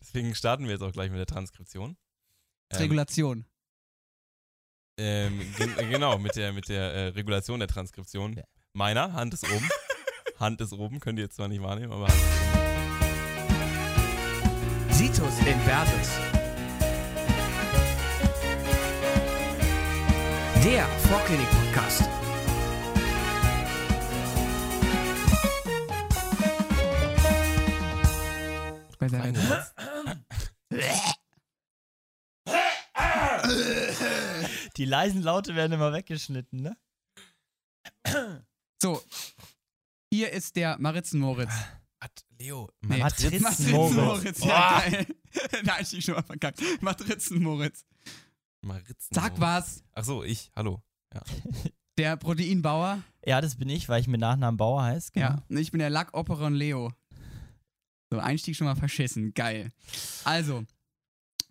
Deswegen starten wir jetzt auch gleich mit der Transkription. Ähm, Regulation. Ähm, gen genau, mit der, mit der äh, Regulation der Transkription. Ja. Meiner, Hand ist oben. Hand ist oben, könnt ihr jetzt zwar nicht wahrnehmen, aber Hand ist oben. Situs Inversus. Der Vorklinik-Podcast. Bei der Reingesetzt. Die leisen Laute werden immer weggeschnitten, ne? so, hier ist der Maritzen-Moritz. Hat Leo, Nee, Matrizen- Matritzen-Moritz. Ja, Oh. geil. da hab ich schon mal verkackt. Matritzen-Moritz. Maritzen. Sag was. Ach so, ich, hallo. Der Proteinbauer. Ja, das bin ich, weil ich mit Nachnamen Bauer heiße. Genau. Ja. Ich bin der Lackoperon Leo. So, Einstieg schon mal verschissen. Geil. Also,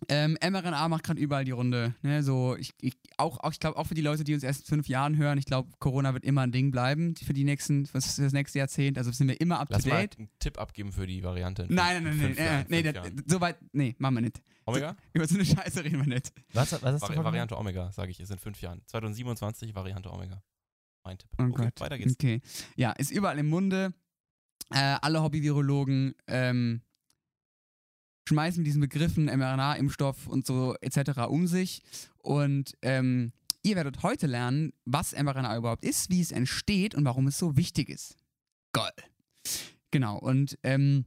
ähm, mRNA macht gerade überall die Runde. Ne? So, ich, ich, auch, auch, ich glaube, auch für die Leute, die uns erst in fünf Jahren hören, ich glaube, Corona wird immer ein Ding bleiben für die nächsten, was für das nächste Jahrzehnt. Also sind wir immer up Lass to mal date. einen Tipp abgeben für die Variante. in Nein, nein, nein, nein, äh, nee, Jahren. so weit, nee, machen wir nicht. Omega? Über so eine Scheiße reden wir nicht. Was, was du Vari Variante Omega, sage ich, ist in fünf Jahren. 2027 Variante Omega. Mein Tipp. Oh okay, Gott. weiter geht's. Okay. Ja, ist überall im Munde. Äh, alle Hobby-Virologen ähm, schmeißen diesen Begriffen mRNA-Impfstoff und so etc. um sich. Und ähm, ihr werdet heute lernen, was mRNA überhaupt ist, wie es entsteht und warum es so wichtig ist. Geil. Genau. Und ähm,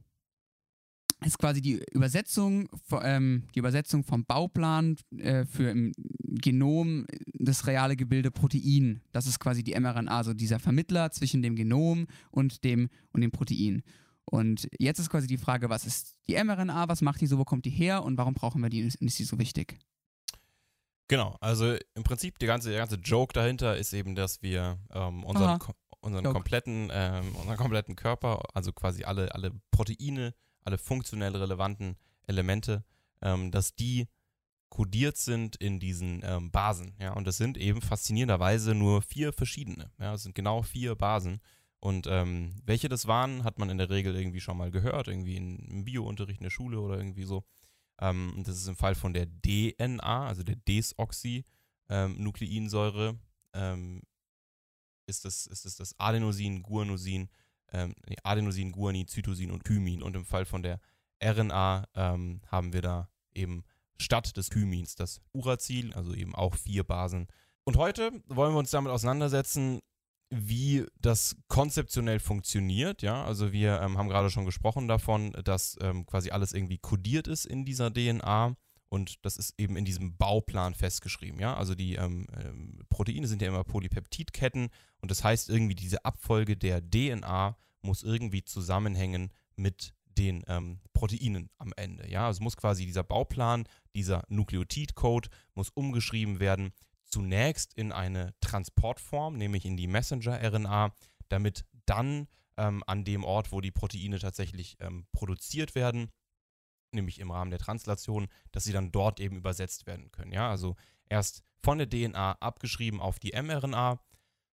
ist quasi die Übersetzung, ähm, die Übersetzung vom Bauplan äh, für im Genom das reale Gebilde Protein. Das ist quasi die mRNA, also dieser Vermittler zwischen dem Genom und dem, und dem Protein. Und jetzt ist quasi die Frage, was ist die mRNA, was macht die so, wo kommt die her und warum brauchen wir die und ist die so wichtig? Genau, also im Prinzip der ganze, der ganze Joke dahinter ist eben, dass wir ähm, unseren, Aha. unseren, Joke. kompletten, ähm, unseren kompletten Körper, also quasi alle, alle Proteine, alle funktionell relevanten Elemente, ähm, dass die kodiert sind in diesen ähm, Basen. Ja, und das sind eben faszinierenderweise nur vier verschiedene. Ja, es sind genau vier Basen. Und ähm, welche das waren, hat man in der Regel irgendwie schon mal gehört, irgendwie in, im Biounterricht in der Schule oder irgendwie so. Ähm, das ist im Fall von der DNA, also der Desoxy-Nukleinsäure, ähm, ist das, ist das, das Adenosin, Guanosin, ähm, Adenosin, Guanin, Zytosin und Thymin. Und im Fall von der RNA ähm, haben wir da eben statt des Thymins das Uracil, also eben auch vier Basen. Und heute wollen wir uns damit auseinandersetzen, wie das konzeptionell funktioniert. Ja, also wir ähm, haben gerade schon gesprochen davon, dass ähm, quasi alles irgendwie kodiert ist in dieser DNA und das ist eben in diesem Bauplan festgeschrieben. Ja, also die ähm, ähm, Proteine sind ja immer Polypeptidketten und das heißt irgendwie diese Abfolge der DNA muss irgendwie zusammenhängen mit den ähm, Proteinen am Ende. Ja, also muss quasi dieser Bauplan, dieser Nukleotidcode muss umgeschrieben werden zunächst in eine Transportform, nämlich in die Messenger-RNA, damit dann ähm, an dem Ort, wo die Proteine tatsächlich ähm, produziert werden, nämlich im Rahmen der Translation, dass sie dann dort eben übersetzt werden können. Ja, also erst von der DNA abgeschrieben auf die mRNA,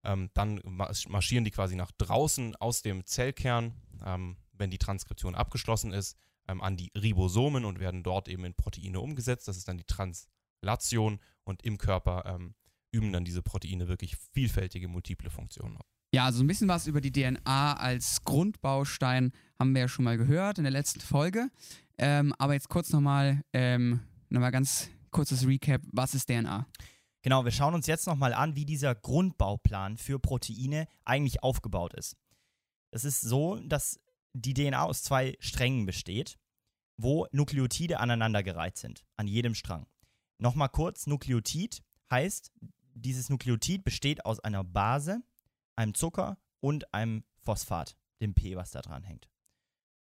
ähm, dann marsch- marschieren die quasi nach draußen aus dem Zellkern, ähm, wenn die Transkription abgeschlossen ist, ähm, an die Ribosomen und werden dort eben in Proteine umgesetzt. Das ist dann die Translation und im Körper ähm, üben dann diese Proteine wirklich vielfältige multiple Funktionen. Ja, also ein bisschen was über die DNA als Grundbaustein haben wir ja schon mal gehört in der letzten Folge. Ähm, aber jetzt kurz nochmal, ähm, nochmal ganz kurzes Recap. Was ist DNA? Genau, wir schauen uns jetzt nochmal an, wie dieser Grundbauplan für Proteine eigentlich aufgebaut ist. Es ist so, dass die DNA aus zwei Strängen besteht, wo Nukleotide aneinandergereiht sind, an jedem Strang. Nochmal kurz, Nukleotid heißt, dieses Nukleotid besteht aus einer Base, einem Zucker und einem Phosphat, dem P, was da dran hängt.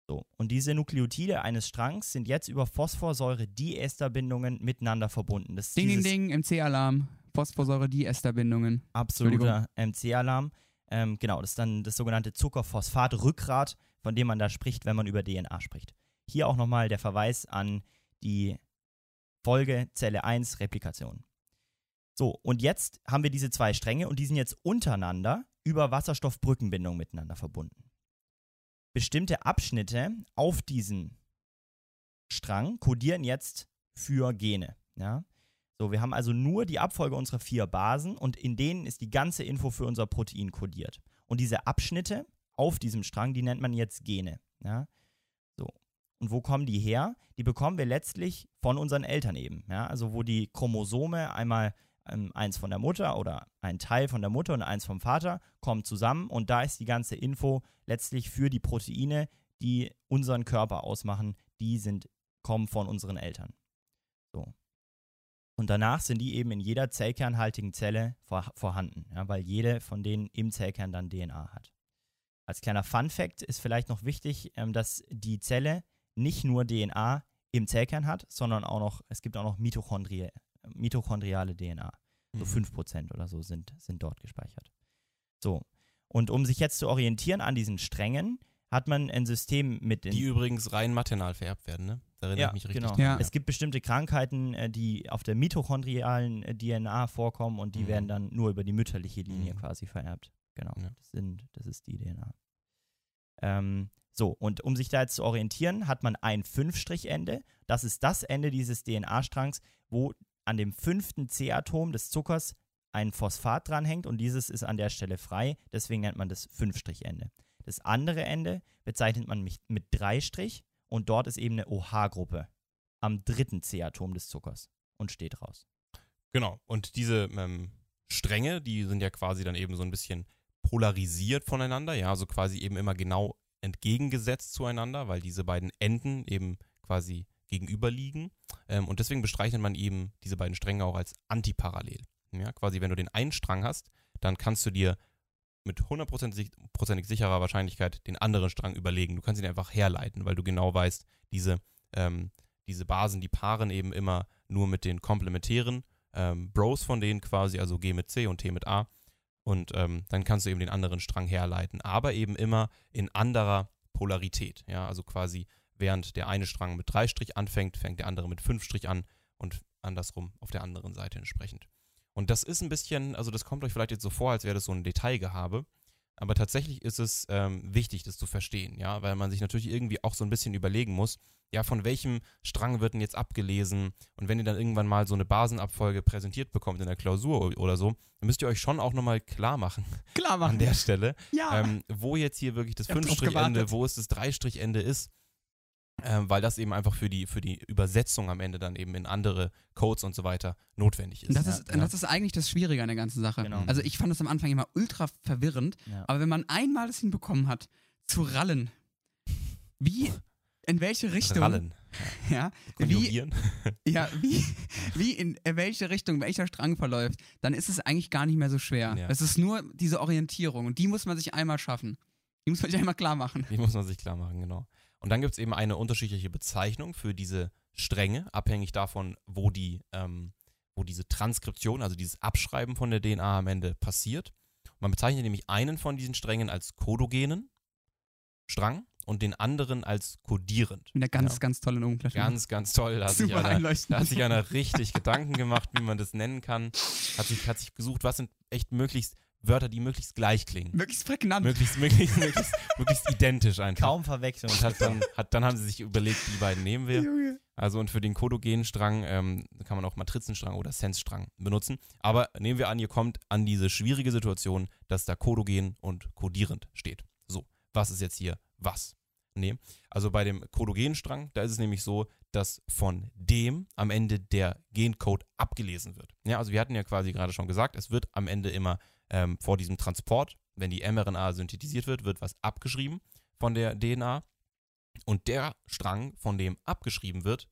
So, und diese Nukleotide eines Strangs sind jetzt über Phosphorsäure-Diesterbindungen miteinander verbunden. Das ist Ding, ding, ding, MC-Alarm, Phosphorsäure-Diesterbindungen. absoluter MC-Alarm. Ähm, genau, das ist dann das sogenannte Zuckerphosphat-Rückgrat, von dem man da spricht, wenn man über DNA spricht. Hier auch nochmal der Verweis an die Folge Zelle 1 Replikation. So, und jetzt haben wir diese zwei Stränge und die sind jetzt untereinander über Wasserstoffbrückenbindung miteinander verbunden. Bestimmte Abschnitte auf diesen Strang kodieren jetzt für Gene. Ja? So, wir haben also nur die Abfolge unserer vier Basen und in denen ist die ganze Info für unser Protein kodiert. Und diese Abschnitte auf diesem Strang, die nennt man jetzt Gene. Ja? So. Und wo kommen die her? Die bekommen wir letztlich von unseren Eltern eben. Ja? Also wo die Chromosome einmal eins von der Mutter oder ein Teil von der Mutter und eins vom Vater kommen zusammen und da ist die ganze Info letztlich für die Proteine, die unseren Körper ausmachen, die sind, kommen von unseren Eltern. So. Und danach sind die eben in jeder zellkernhaltigen Zelle vor, vorhanden, ja, weil jede von denen im Zellkern dann DNA hat. Als kleiner Fun-Fact ist vielleicht noch wichtig, ähm, dass die Zelle nicht nur DNA im Zellkern hat, sondern auch noch, es gibt auch noch Mitochondrie, mitochondriale DNA. So Mhm. 5% oder so sind, sind dort gespeichert. So. Und um sich jetzt zu orientieren an diesen Strängen, hat man ein System mit den Die übrigens rein maternal vererbt werden, ne? Da erinnere Ja, ich mich richtig genau. Ja. Es gibt bestimmte Krankheiten, äh, die auf der mitochondrialen äh, DNA vorkommen und die Mhm. werden dann nur über die mütterliche Linie Mhm. quasi vererbt. Genau. Ja. Das, sind, das ist die DNA. Ähm, so, und um sich da jetzt zu orientieren, hat man ein Fünfstrichende. Das ist das Ende dieses DNA-Strangs, wo an dem fünften C-Atom des Zuckers ein Phosphat dranhängt und dieses ist an der Stelle frei. Deswegen nennt man das Fünfstrichende. Das andere Ende bezeichnet man mit, mit Dreistrich und dort ist eben eine OH-Gruppe am dritten C-Atom des Zuckers und steht raus. Genau. Und diese ähm, Stränge, die sind ja quasi dann eben so ein bisschen polarisiert voneinander, ja, also quasi eben immer genau entgegengesetzt zueinander, weil diese beiden Enden eben quasi gegenüberliegen. Ähm, und deswegen bestreichelt man eben diese beiden Stränge auch als antiparallel. Ja, quasi, wenn du den einen Strang hast, dann kannst du dir mit hundertprozentig prozentig sicherer Wahrscheinlichkeit den anderen Strang überlegen. Du kannst ihn einfach herleiten, weil du genau weißt, diese, ähm, diese Basen, die paaren eben immer nur mit den komplementären ähm, Bros von denen quasi, also G mit C und T mit A. Und ähm, dann kannst du eben den anderen Strang herleiten, aber eben immer in anderer Polarität. Ja, also quasi während der eine Strang mit drei Strich anfängt, fängt der andere mit fünf Strich an und andersrum auf der anderen Seite entsprechend. Und das ist ein bisschen, also das kommt euch vielleicht jetzt so vor, als wäre das so ein Detailgehabe, aber tatsächlich ist es ähm, wichtig, das zu verstehen, ja, weil man sich natürlich irgendwie auch so ein bisschen überlegen muss, ja, von welchem Strang wird denn jetzt abgelesen? Und wenn ihr dann irgendwann mal so eine Basenabfolge präsentiert bekommt in der Klausur oder so, dann müsst ihr euch schon auch nochmal klar machen Klar machen. an der Stelle, ja. ähm, wo jetzt hier wirklich das Fünfstrichende, wo es das Dreistrichende ist. Ähm, weil das eben einfach für die, für die Übersetzung am Ende dann eben in andere Codes und so weiter notwendig ist. Und das, ja, ist, ja. das ist eigentlich das Schwierige an der ganzen Sache. Genau. Also ich fand das am Anfang immer ultra verwirrend, Ja. aber wenn man einmal es hinbekommen hat, zu rallen, wie, in welche Richtung, Rallen. ja, Konjugieren. ja, wie, wie in welche Richtung welcher Strang verläuft, dann ist es eigentlich gar nicht mehr so schwer. Ja. Es ist nur diese Orientierung und die muss man sich einmal schaffen. Die muss man sich einmal klar machen. Die muss man sich klar machen, genau. Und dann gibt es eben eine unterschiedliche Bezeichnung für diese Stränge, abhängig davon, wo die, ähm, wo diese Transkription, also dieses Abschreiben von der DNA am Ende passiert. Man bezeichnet nämlich einen von diesen Strängen als kodogenen Strang und den anderen als kodierend. Mit einer ganz, Ja. ganz tollen Umklasse. Ganz, ganz toll. Da hat, sich super einer, einleuchtend. da hat sich einer richtig Gedanken gemacht, wie man das nennen kann. Hat sich, hat sich gesucht, was sind echt möglichst Wörter, die möglichst gleich klingen. Möglichst prägnant. Möglichst, möglichst, möglichst, möglichst identisch einfach. Kaum Verwechslung. Und hat dann, hat, dann haben sie sich überlegt, die beiden nehmen wir. Junge. Also und für den kodogenen Strang ähm, kann man auch Matrizenstrang oder Sensstrang benutzen. Aber nehmen wir an, ihr kommt an diese schwierige Situation, dass da kodogen und kodierend steht. So, was ist jetzt hier was? Nee. Also bei dem kodogenen Strang, da ist es nämlich so, dass von dem am Ende der Gencode abgelesen wird. Ja, also wir hatten ja quasi gerade schon gesagt, es wird am Ende immer ähm, vor diesem Transport, wenn die mRNA synthetisiert wird, wird was abgeschrieben von der DNA. Und der Strang, von dem abgeschrieben wird,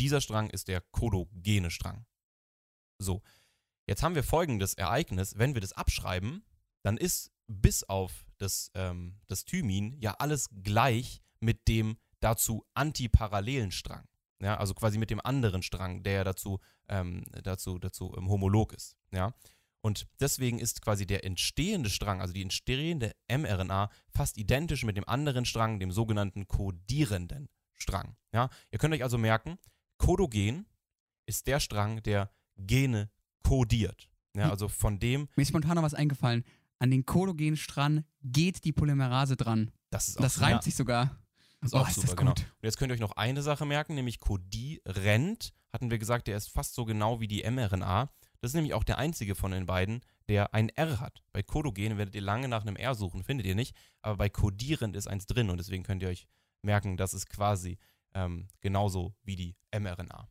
dieser Strang ist der kodogene Strang. So, jetzt haben wir folgendes Ereignis. Wenn wir das abschreiben, dann ist bis auf das, ähm, das Thymin ja alles gleich mit dem dazu antiparallelen Strang. Ja, also quasi mit dem anderen Strang, der ja dazu, ähm, dazu, dazu ähm, homolog ist. Ja. Und deswegen ist quasi der entstehende Strang, also die entstehende mRNA, fast identisch mit dem anderen Strang, dem sogenannten kodierenden Strang. Ja? Ihr könnt euch also merken, kodogen ist der Strang, der Gene kodiert. Ja, also von dem, Mir ist spontan noch was eingefallen. An den kodogenen Strang geht die Polymerase dran. das ist auch Das reimt ja. sich sogar. Ist Oh, auch ist super, das genau. gut. Und jetzt könnt ihr euch noch eine Sache merken, nämlich codirent, hatten wir gesagt, der ist fast so genau wie die mRNA. Das ist nämlich auch der einzige von den beiden, der ein R hat. Bei Codogen werdet ihr lange nach einem R suchen, findet ihr nicht, aber bei codirent ist eins drin und deswegen könnt ihr euch merken, das ist quasi ähm, genauso wie die mRNA.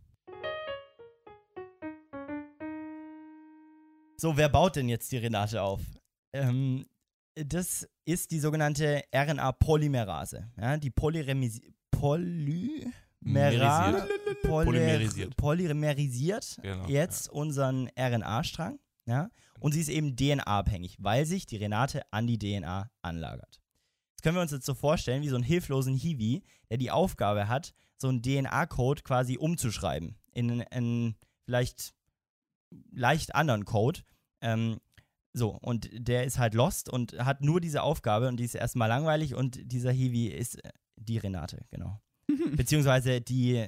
So, wer baut denn jetzt die Renate auf? Ähm, das ist die sogenannte RNA-Polymerase. Ja, die Polyremisi Polymerase. Poly Polymerisiert. Polymerisiert Genau, jetzt unseren RNA-Strang. Ja? Und sie ist eben DNA-abhängig, weil sich die Renate an die DNA anlagert. Jetzt können wir uns jetzt so vorstellen, wie so einen hilflosen Hiwi, der die Aufgabe hat, so einen DNA-Code quasi umzuschreiben in einen vielleicht leicht anderen Code. Ähm, so, und der ist halt lost und hat nur diese Aufgabe und die ist erstmal langweilig und dieser Hiwi ist äh, die Renate, genau. Beziehungsweise die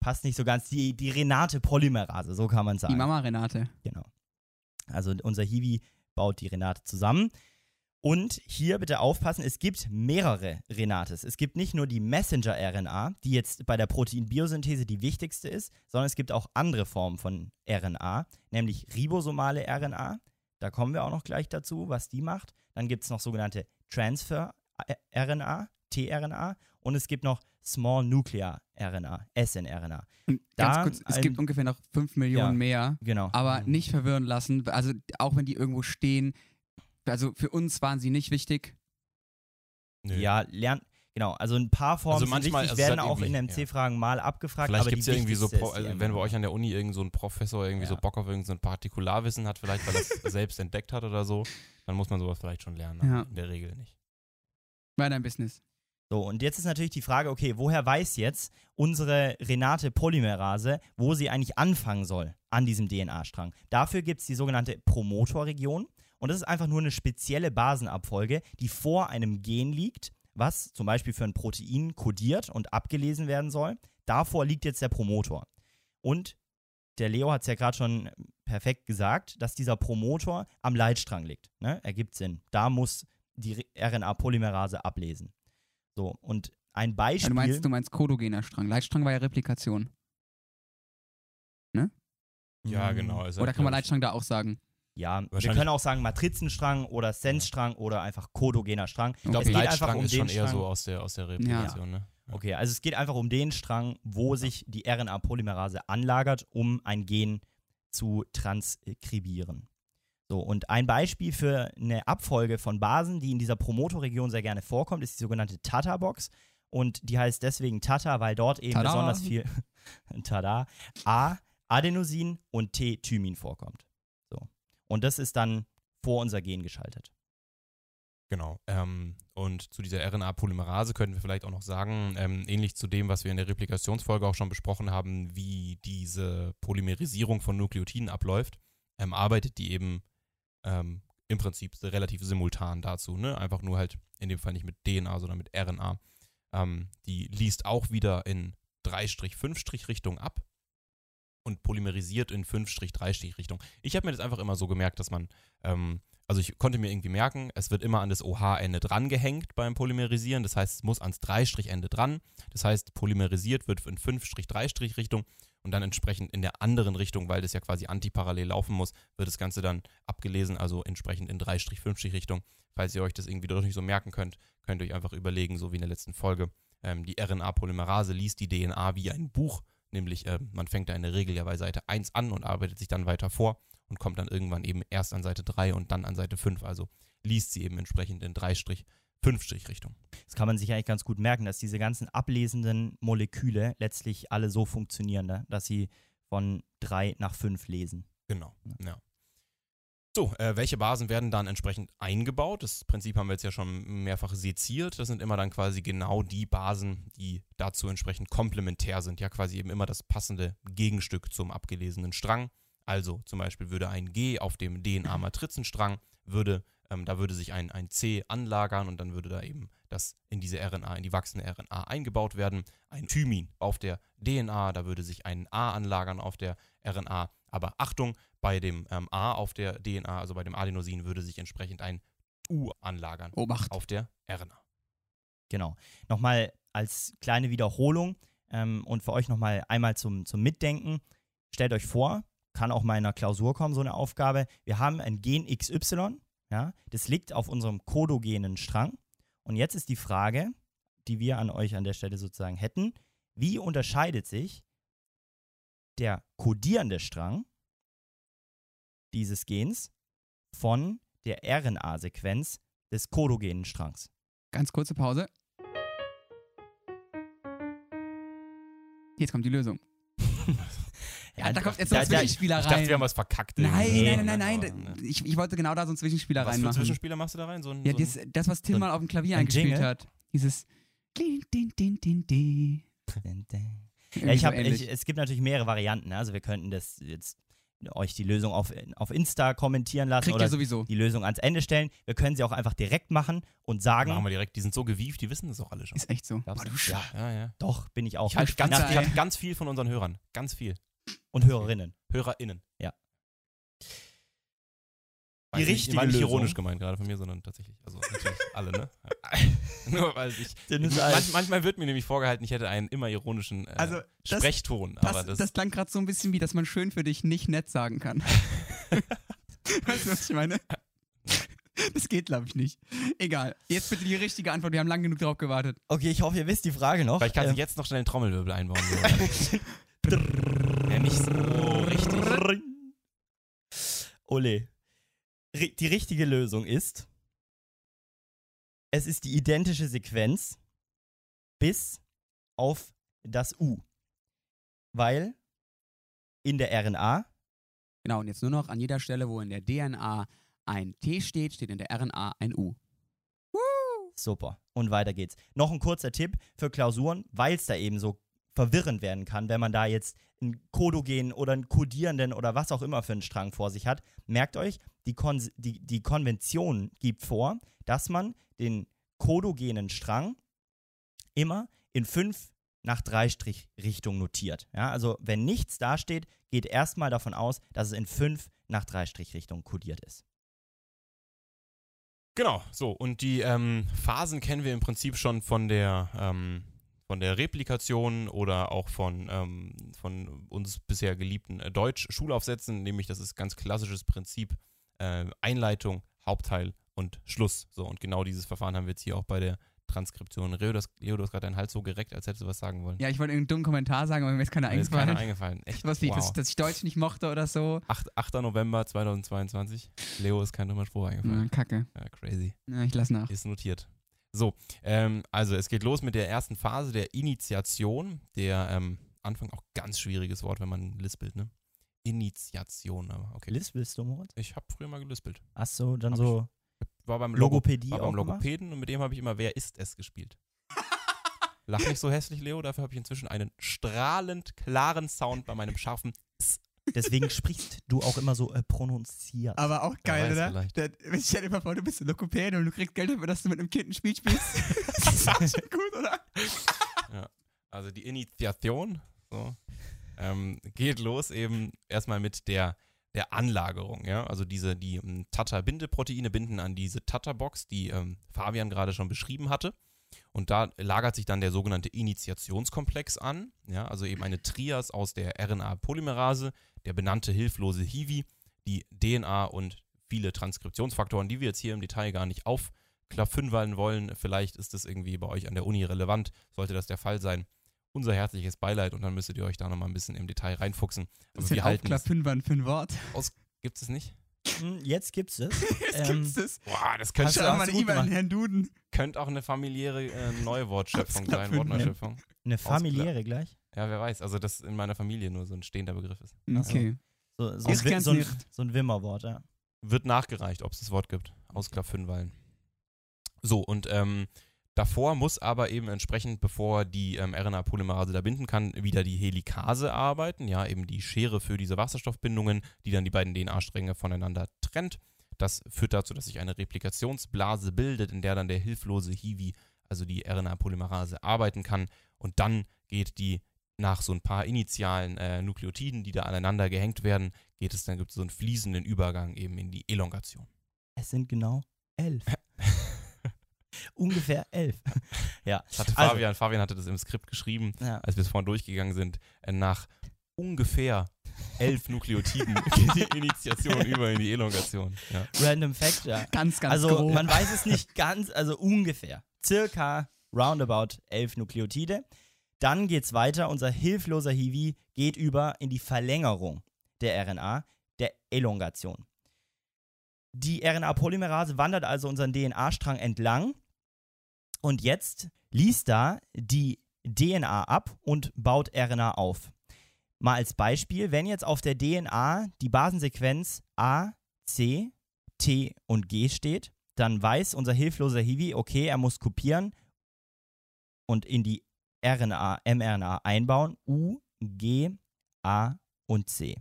passt nicht so ganz, die, die Renate Polymerase, so kann man sagen. Die Mama Renate. Genau. Also unser Hiwi baut die Renate zusammen. Und hier bitte aufpassen, es gibt mehrere Renates. Es gibt nicht nur die Messenger-RNA, die jetzt bei der Proteinbiosynthese die wichtigste ist, sondern es gibt auch andere Formen von RNA, nämlich ribosomale RNA. Da kommen wir auch noch gleich dazu, was die macht. Dann gibt es noch sogenannte Transfer-RNA, tRNA. Und es gibt noch Small Nuclear RNA, SNRNA. Und Da Ganz kurz, es ein- gibt ungefähr noch 5 Millionen Ja. mehr, Genau. aber nicht verwirren lassen. Also auch wenn die irgendwo stehen, also für uns waren sie nicht wichtig. Nö. Ja, lernt. Genau, also ein paar Formen Also sind manchmal- wichtig, also werden halt auch in MC-Fragen mal abgefragt, Vielleicht gibt es ja irgendwie so, Pro also wenn bei euch an der Uni irgend so ein Professor irgendwie so Ja. Bock auf irgendein so ein Partikularwissen hat, vielleicht weil er es selbst entdeckt hat oder so, dann muss man sowas vielleicht schon lernen. Ja. aber In der Regel nicht. War dein Business. So, und jetzt ist natürlich die Frage, okay, woher weiß jetzt unsere Renate Polymerase, wo sie eigentlich anfangen soll an diesem DNA-Strang? Dafür gibt es die sogenannte Promotorregion. Und das ist einfach nur eine spezielle Basenabfolge, die vor einem Gen liegt, was zum Beispiel für ein Protein kodiert und abgelesen werden soll. Davor liegt jetzt der Promotor. Und der Leo hat es ja gerade schon perfekt gesagt, dass dieser Promotor am Leitstrang liegt. Ne? Ergibt Sinn. Da muss die RNA-Polymerase ablesen. So, und ein Ja, Beispiel. du meinst, du meinst kodogener Strang. Leitstrang war ja Replikation. Ja, Mm, genau. ist Oder kann man Leitstrang da auch sagen? Ja, wir können auch sagen Matrizenstrang oder Sensstrang oder einfach kodogener Strang. Ich glaube, Es geht einfach Leitstrang um ist schon eher so aus der, aus der Replikation, ne? Okay, also es geht einfach um den Strang, wo sich die RNA-Polymerase anlagert, um ein Gen zu transkribieren. So, und ein Beispiel für eine Abfolge von Basen, die in dieser Promotorregion sehr gerne vorkommt, ist die sogenannte Tata-Box. Und die heißt deswegen Tata, weil dort eben Tada. besonders viel Tada, A, Adenosin und T, Thymin vorkommt. So. Und das ist dann vor unser Gen geschaltet. Genau. Ähm, und zu dieser RNA-Polymerase könnten wir vielleicht auch noch sagen, ähm, ähnlich zu dem, was wir in der Replikationsfolge auch schon besprochen haben, wie diese Polymerisierung von Nukleotiden abläuft, ähm, arbeitet die eben ähm, im Prinzip relativ simultan dazu. Ne? Einfach nur halt in dem Fall nicht mit DNA, sondern mit RNA. Ähm, die liest auch wieder in 3-5-Richtung ab und polymerisiert in 5-3-Richtung. Ich habe mir das einfach immer so gemerkt, dass man ähm, also ich konnte mir irgendwie merken, es wird immer an das OH-Ende drangehängt beim Polymerisieren. Das heißt, es muss ans 3-Ende dran. Das heißt, polymerisiert wird in 5-3-Richtung und dann entsprechend in der anderen Richtung, weil das ja quasi antiparallel laufen muss, wird das Ganze dann abgelesen, also entsprechend in 3-5-Richtung. Falls ihr euch das irgendwie doch nicht so merken könnt, könnt ihr euch einfach überlegen, so wie in der letzten Folge, ähm, die RNA-Polymerase liest die DNA wie ein Buch, nämlich äh, man fängt da in der Regel ja bei Seite 1 an und arbeitet sich dann weiter vor und kommt dann irgendwann eben erst an Seite 3 und dann an Seite 5. Also liest sie eben entsprechend in 3-5-Richtung. Das kann man sich eigentlich ganz gut merken, dass diese ganzen ablesenden Moleküle letztlich alle so funktionieren, ne? dass sie von 3 nach 5 lesen. Genau, ja. So, äh, welche Basen werden dann entsprechend eingebaut? Das Prinzip haben wir jetzt ja schon mehrfach seziert. Das sind immer dann quasi genau die Basen, die dazu entsprechend komplementär sind. Ja, quasi eben immer das passende Gegenstück zum abgelesenen Strang. Also zum Beispiel würde ein G auf dem DNA-Matrizenstrang, würde, ähm, da würde sich ein, ein C anlagern und dann würde da eben das in diese RNA, in die wachsende RNA eingebaut werden. Ein Thymin auf der DNA, da würde sich ein A anlagern auf der RNA. Aber Achtung, bei dem ähm, A auf der DNA, also bei dem Adenosin, würde sich entsprechend ein U anlagern Obacht. auf der RNA. Genau. Nochmal als kleine Wiederholung ähm, und für euch nochmal einmal zum, zum Mitdenken. Stellt euch vor, kann auch mal in einer Klausur kommen, so eine Aufgabe. Wir haben ein Gen XY, ja, das liegt auf unserem kodogenen Strang. Und jetzt ist die Frage, die wir an euch an der Stelle sozusagen hätten, wie unterscheidet sich der kodierende Strang dieses Gens von der RNA-Sequenz des kodogenen Strangs? Ganz kurze Pause. Jetzt kommt die Lösung. Ja, da kommt jetzt so ein Zwischenspieler Ich dachte, rein. wir haben was verkackt. Nein, nein, nein, nein, nein. ne. Ich, ich wollte genau da so einen Zwischenspieler Was für reinmachen. Zwischenspieler machst du da rein? So ein, Ja, das, das, was Tim mal auf dem Klavier ein eingespielt Jingle? hat. Dieses. Ja, ich hab, ich, es gibt natürlich mehrere Varianten. ne? Also wir könnten das jetzt euch die Lösung auf, auf Insta kommentieren lassen Kriegt oder ihr sowieso. die Lösung ans Ende stellen. Wir können sie auch einfach direkt machen und sagen, Machen wir direkt. Die sind so gewieft, die wissen das auch alle schon. Ist echt so. Boah, du? Ja. Ja, ja. doch, bin ich auch. Ich habe ganz, ich ey. hab ganz viel von unseren Hörern. Ganz viel. Und Hörerinnen. HörerInnen. Ja. Weiß nicht, richtige war nicht Lösung. ironisch gemeint gerade von mir, sondern tatsächlich. Also natürlich alle, ne? Nur weil ich. Manch, manchmal wird mir nämlich vorgehalten, ich hätte einen immer ironischen äh, Also, das- Sprechton. aber Das, das, das klang gerade so ein bisschen wie, dass man schön für dich nicht nett sagen kann. weißt du, was ich meine? Das geht, glaube ich, nicht. Egal. Jetzt bitte die richtige Antwort. Wir haben lang genug darauf gewartet. Okay, ich hoffe, ihr wisst die Frage noch. Vielleicht kannst Ähm, du jetzt noch schnell einen Trommelwirbel einbauen. So. Ja, nicht so richtig. Ole. Die richtige Lösung ist, es ist die identische Sequenz bis auf das U. Weil in der RNA, Genau, und jetzt nur noch an jeder Stelle, wo in der DNA ein T steht, steht in der RNA ein U. super, und weiter geht's. Noch ein kurzer Tipp für Klausuren, weil es da eben so verwirrend werden kann, wenn man da jetzt einen Kodogen oder einen kodierenden oder was auch immer für einen Strang vor sich hat. Merkt euch, die, Kon die, die Konvention gibt vor, dass man den kodogenen Strang immer in 5 nach 3 Strich Richtung notiert. Ja, also wenn nichts dasteht, geht erstmal davon aus, dass es in 5 nach 3 Strich Richtung kodiert ist. Genau, so. Und die ähm, Phasen kennen wir im Prinzip schon von der, ähm, von der Replikation oder auch von, ähm, von uns bisher geliebten äh, Deutsch-Schulaufsätzen, nämlich das ist ganz klassisches Prinzip äh, Einleitung, Hauptteil und Schluss. So, und genau dieses Verfahren haben wir jetzt hier auch bei der Transkription. Leo, das, Leo, du hast gerade deinen Hals so gereckt, als hättest du was sagen wollen. Ja, ich wollte irgendeinen dummen Kommentar sagen, aber mir ist keiner Mir ist keiner eingefallen. eingefallen. Echt, Was wow. dass, dass ich Deutsch nicht mochte oder so. 8, 8. November 2022. Leo ist kein dummer Spruch eingefallen. kacke. Ja, crazy. Ja, ich lass nach. Ist notiert. So, ähm, also es geht los mit der ersten Phase der Initiation. Der ähm, Anfang auch ganz schwieriges Wort, wenn man lispelt, ne? Initiation, aber okay. Lispelst du, Moritz? Ich habe früher mal gelispelt. Achso, dann Hab so War beim, Logo Logopädie war beim gemacht? Logopäden und mit dem habe ich immer Wer ist es gespielt. Lach nicht so hässlich, Leo. Dafür habe ich inzwischen einen strahlend klaren Sound bei meinem scharfen Deswegen sprichst du auch immer so äh, prononziert. Aber auch geil, oder? vielleicht. Der, ich stell dir mal vor, du bist ein Lokopäde und du kriegst Geld dafür, dass du mit einem Kind ein Spiel spielst. das ist auch schon gut, oder? Also die Initiation so, ähm, geht los eben erstmal mit der, der Anlagerung. Ja? Also diese, die ähm, Tata-Bindeproteine binden an diese Tata-Box, die ähm, Fabian gerade schon beschrieben hatte. Und da lagert sich dann der sogenannte Initiationskomplex an. Ja? Also eben eine Trias aus der RNA-Polymerase, der benannte hilflose Hiwi, die DNA und viele Transkriptionsfaktoren, die wir jetzt hier im Detail gar nicht aufklaffünwallen wollen. Vielleicht ist das irgendwie bei euch an der Uni relevant, sollte das der Fall sein unser herzliches Beileid und dann müsstet ihr euch da nochmal ein bisschen im Detail reinfuchsen. Aber sind wir halten es. Aufklappfünfern für ein Wort. Gibt es nicht? Hm, Jetzt gibt's es. Jetzt Ähm, gibt's das. Boah, das könnte, Schau mal E-Mail an. Herrn Duden. könnte auch eine familiäre äh, Neuwortschöpfung sein, Ausklappfünfer. Wortneuschöpfung. Eine familiäre gleich. Ja, wer weiß. Also, dass in meiner Familie nur so ein stehender Begriff ist. Okay. So, so, Ich ein, so, ein, so ein Wimmerwort, ja. Wird nachgereicht, ob es das Wort gibt. Ausklappfünwallen. So, und ähm, davor muss aber eben entsprechend, bevor die ähm, RNA-Polymerase da binden kann, wieder die Helikase arbeiten. Ja, eben die Schere für diese Wasserstoffbindungen, die dann die beiden DNA-Stränge voneinander trennt. Das führt dazu, dass sich eine Replikationsblase bildet, in der dann der hilflose Hiwi, also die RNA-Polymerase, arbeiten kann. Und dann geht die nach so ein paar initialen äh, Nukleotiden, die da aneinander gehängt werden, geht es dann, gibt es so einen fließenden Übergang eben in die Elongation. Es sind genau elf. Ungefähr elf. ja. Hatte Also- Fabian, Fabian hatte das im Skript geschrieben, ja. als wir es vorhin durchgegangen sind. Äh, Nach ungefähr elf Nukleotiden geht die Initiation über in die Elongation. Ja. Random Fact, ja. Ganz, ganz also grob. man weiß es nicht ganz, also ungefähr. Circa roundabout elf Nukleotide. Dann geht's weiter. Unser hilfloser Hiwi geht über in die Verlängerung der RNA, der Elongation. Die RNA-Polymerase wandert also unseren DNA-Strang entlang und jetzt liest da die DNA ab und baut RNA auf. Mal als Beispiel, wenn jetzt auf der DNA die Basensequenz A, C, T und G steht, dann weiß unser hilfloser Hiwi, okay, er muss kopieren und in die RNA, mRNA einbauen, U, G, A und C.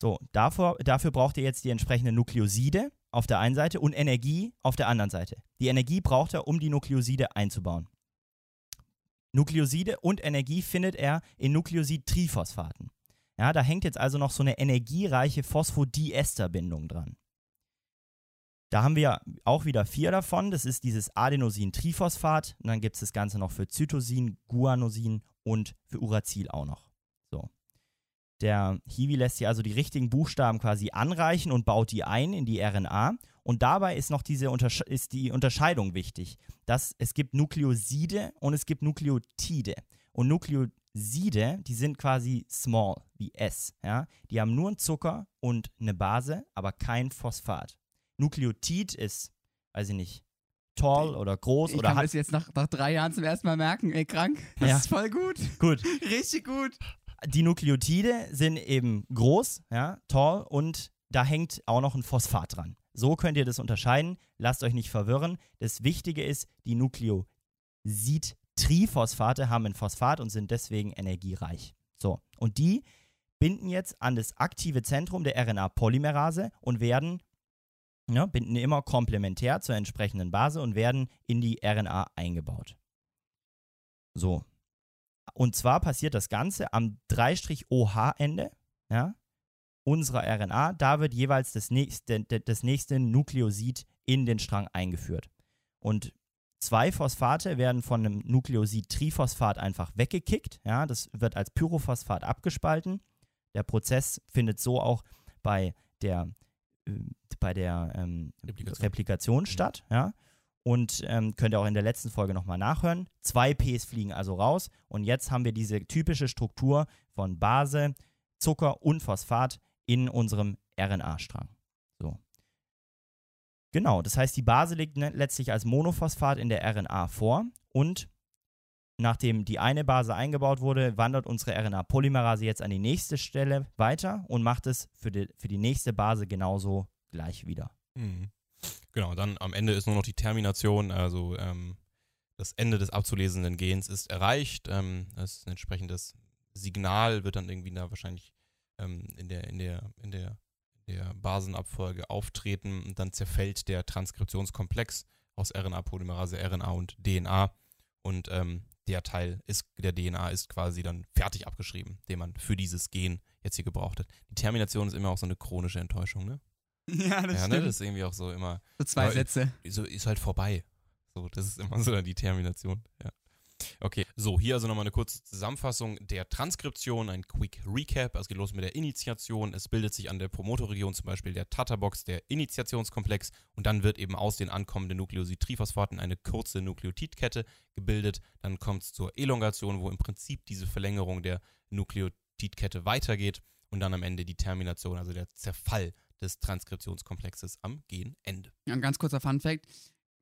So, dafür, dafür braucht ihr jetzt die entsprechenden Nukleoside auf der einen Seite und Energie auf der anderen Seite. Die Energie braucht er, um die Nukleoside einzubauen. Nukleoside und Energie findet er in Nukleosid-Triphosphaten. Ja, da hängt jetzt also noch so eine energiereiche Phosphodieesterbindung dran. Da haben wir auch wieder vier davon. Das ist dieses Adenosin-Triphosphat. Und dann gibt es das Ganze noch für Zytosin, Guanosin und für Uracil auch noch. So. Der Hiwi lässt hier also die richtigen Buchstaben quasi anreichen und baut die ein in die RNA. Und dabei ist noch diese Untersche ist die Unterscheidung wichtig, dass es gibt Nukleoside und es gibt Nukleotide. Und Nukleoside, die sind quasi small, wie S. Ja? Die haben nur einen Zucker und eine Base, aber kein Phosphat. Nukleotid ist, weiß ich nicht, tall oder groß ich oder kann hat. das jetzt nach, nach drei Jahren zum ersten Mal merken. Ey, krank. Das Ja. ist voll gut. Gut. Richtig gut. Die Nukleotide sind eben groß, ja, tall und da hängt auch noch ein Phosphat dran. So könnt ihr das unterscheiden. Lasst euch nicht verwirren. Das Wichtige ist, die Nukleosid-Triphosphate haben ein Phosphat und sind deswegen energiereich. So, und die binden jetzt an das aktive Zentrum der RNA-Polymerase und werden, ja, binden immer komplementär zur entsprechenden Base und werden in die RNA eingebaut. So. Und zwar passiert das Ganze am 3-OH-Ende ja, unserer RNA. Da wird jeweils das nächste, das nächste Nukleosid in den Strang eingeführt. Und zwei Phosphate werden von einem Nukleosid-Triphosphat einfach weggekickt. Ja, das wird als Pyrophosphat abgespalten. Der Prozess findet so auch bei der, bei der ähm, Replikation. Replikation statt. Ja. Und ähm, könnt ihr auch in der letzten Folge nochmal nachhören. Zwei Ps fliegen also raus. Und jetzt haben wir diese typische Struktur von Base, Zucker und Phosphat in unserem RNA-Strang. So. Genau, das heißt, die Base liegt ne, letztlich als Monophosphat in der RNA vor und nachdem die eine Base eingebaut wurde, wandert unsere RNA-Polymerase jetzt an die nächste Stelle weiter und macht es für die, für die nächste Base genauso gleich wieder. Mhm. Genau, dann am Ende ist nur noch die Termination, also ähm, das Ende des abzulesenden Gens ist erreicht. Ähm, das ist ein entsprechendes Signal, wird dann irgendwie da wahrscheinlich ähm, in, der, in, der, in, der, der Basenabfolge auftreten und dann zerfällt der Transkriptionskomplex aus RNA-Polymerase, RNA und DNA und ähm, der Teil ist, der DNA ist quasi dann fertig abgeschrieben, den man für dieses Gen jetzt hier gebraucht hat. Die Termination ist immer auch so eine chronische Enttäuschung, ne? Ja, das ja, ne? stimmt. Das ist irgendwie auch so immer, so zwei Sätze. so ist halt vorbei. So, das ist immer so die Termination. Ja. Okay, so, hier also nochmal eine kurze Zusammenfassung der Transkription, ein Quick Recap. Es geht los mit der Initiation. Es bildet sich an der Promoterregion zum Beispiel der Tata-Box, der Initiationskomplex und dann wird eben aus den ankommenden Nukleosid-Triphosphaten eine kurze Nukleotidkette gebildet. Dann kommt es zur Elongation, wo im Prinzip diese Verlängerung der Nukleotidkette weitergeht und dann am Ende die Termination, also der Zerfall des Transkriptionskomplexes am Genende. Ein ganz kurzer Funfact.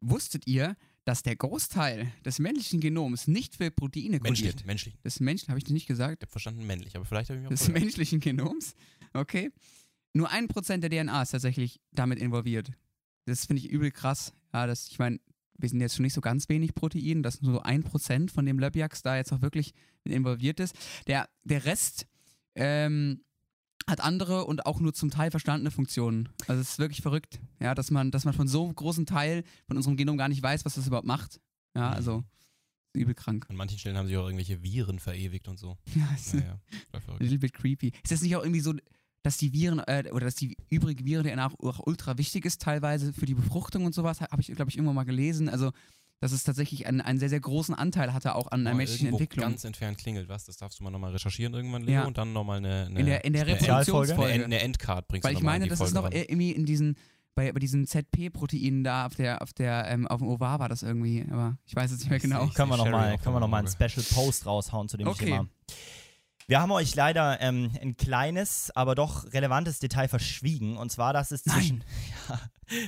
Wusstet ihr, dass der Großteil des menschlichen Genoms nicht für Proteine Menschlich, kodiert? menschlich. Des Menschen, habe ich das nicht gesagt? Ich habe verstanden männlich, aber vielleicht habe ich mich auch Des verhört. menschlichen Genoms? Okay. Nur ein Prozent der DNA ist tatsächlich damit involviert. Das finde ich übel krass. Ja, das, ich meine, wir sind jetzt schon nicht so ganz wenig Protein, dass nur so ein Prozent von dem Löbjax da jetzt auch wirklich involviert ist. Der, der Rest ähm, hat andere und auch nur zum Teil verstandene Funktionen. Also es ist wirklich verrückt, ja, dass man, dass man von so einem großen Teil von unserem Genom gar nicht weiß, was das überhaupt macht. Ja, Mhm. also übel krank. An manchen Stellen haben sie auch irgendwelche Viren verewigt und so. Ja, ist Ja, ja, total a verrückt. little bit creepy. Ist das nicht auch irgendwie so dass die Viren äh, oder dass die übrige Viren-DNA auch, auch ultra wichtig ist, teilweise für die Befruchtung und sowas, habe ich, glaube ich, irgendwann mal gelesen. Also, dass es tatsächlich einen, einen sehr, sehr großen Anteil hatte, auch an der Mal menschlichen Entwicklung. ganz entfernt klingelt was. Das darfst du mal nochmal recherchieren irgendwann, Leo, Ja. und dann nochmal eine, eine, in der, in der eine, Reproduktionsfolge? eine, eine Endcard bringst Weil du ich meine, das Folge ist noch ran. irgendwie in diesen, bei, bei diesen ZP-Proteinen da auf der, auf der, ähm, auf dem Ovar war das irgendwie, aber ich weiß es nicht mehr Ich genau. seh- können wir nochmal auf können wir noch mal einen Special Post raushauen zu dem Okay. Thema. Wir haben euch leider ähm, ein kleines, aber doch relevantes Detail verschwiegen. Und zwar, dass es zwischen. Ja,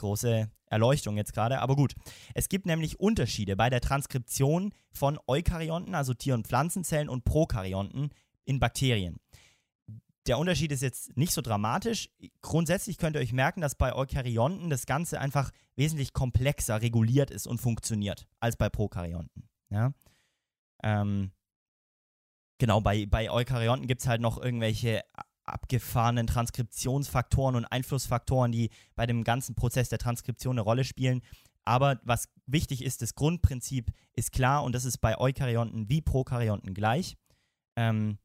große Erleuchtung jetzt gerade. Aber gut. Es gibt nämlich Unterschiede bei der Transkription von Eukaryonten, also Tier- und Pflanzenzellen, und Prokaryonten in Bakterien. Der Unterschied ist jetzt nicht so dramatisch. Grundsätzlich könnt ihr euch merken, dass bei Eukaryonten das Ganze einfach wesentlich komplexer reguliert ist und funktioniert als bei Prokaryonten. Ja? Ähm, genau, bei, bei Eukaryonten gibt es halt noch irgendwelche abgefahrenen Transkriptionsfaktoren und Einflussfaktoren, die bei dem ganzen Prozess der Transkription eine Rolle spielen. Aber was wichtig ist, das Grundprinzip ist klar und das ist bei Eukaryonten wie Prokaryonten gleich. Ähm,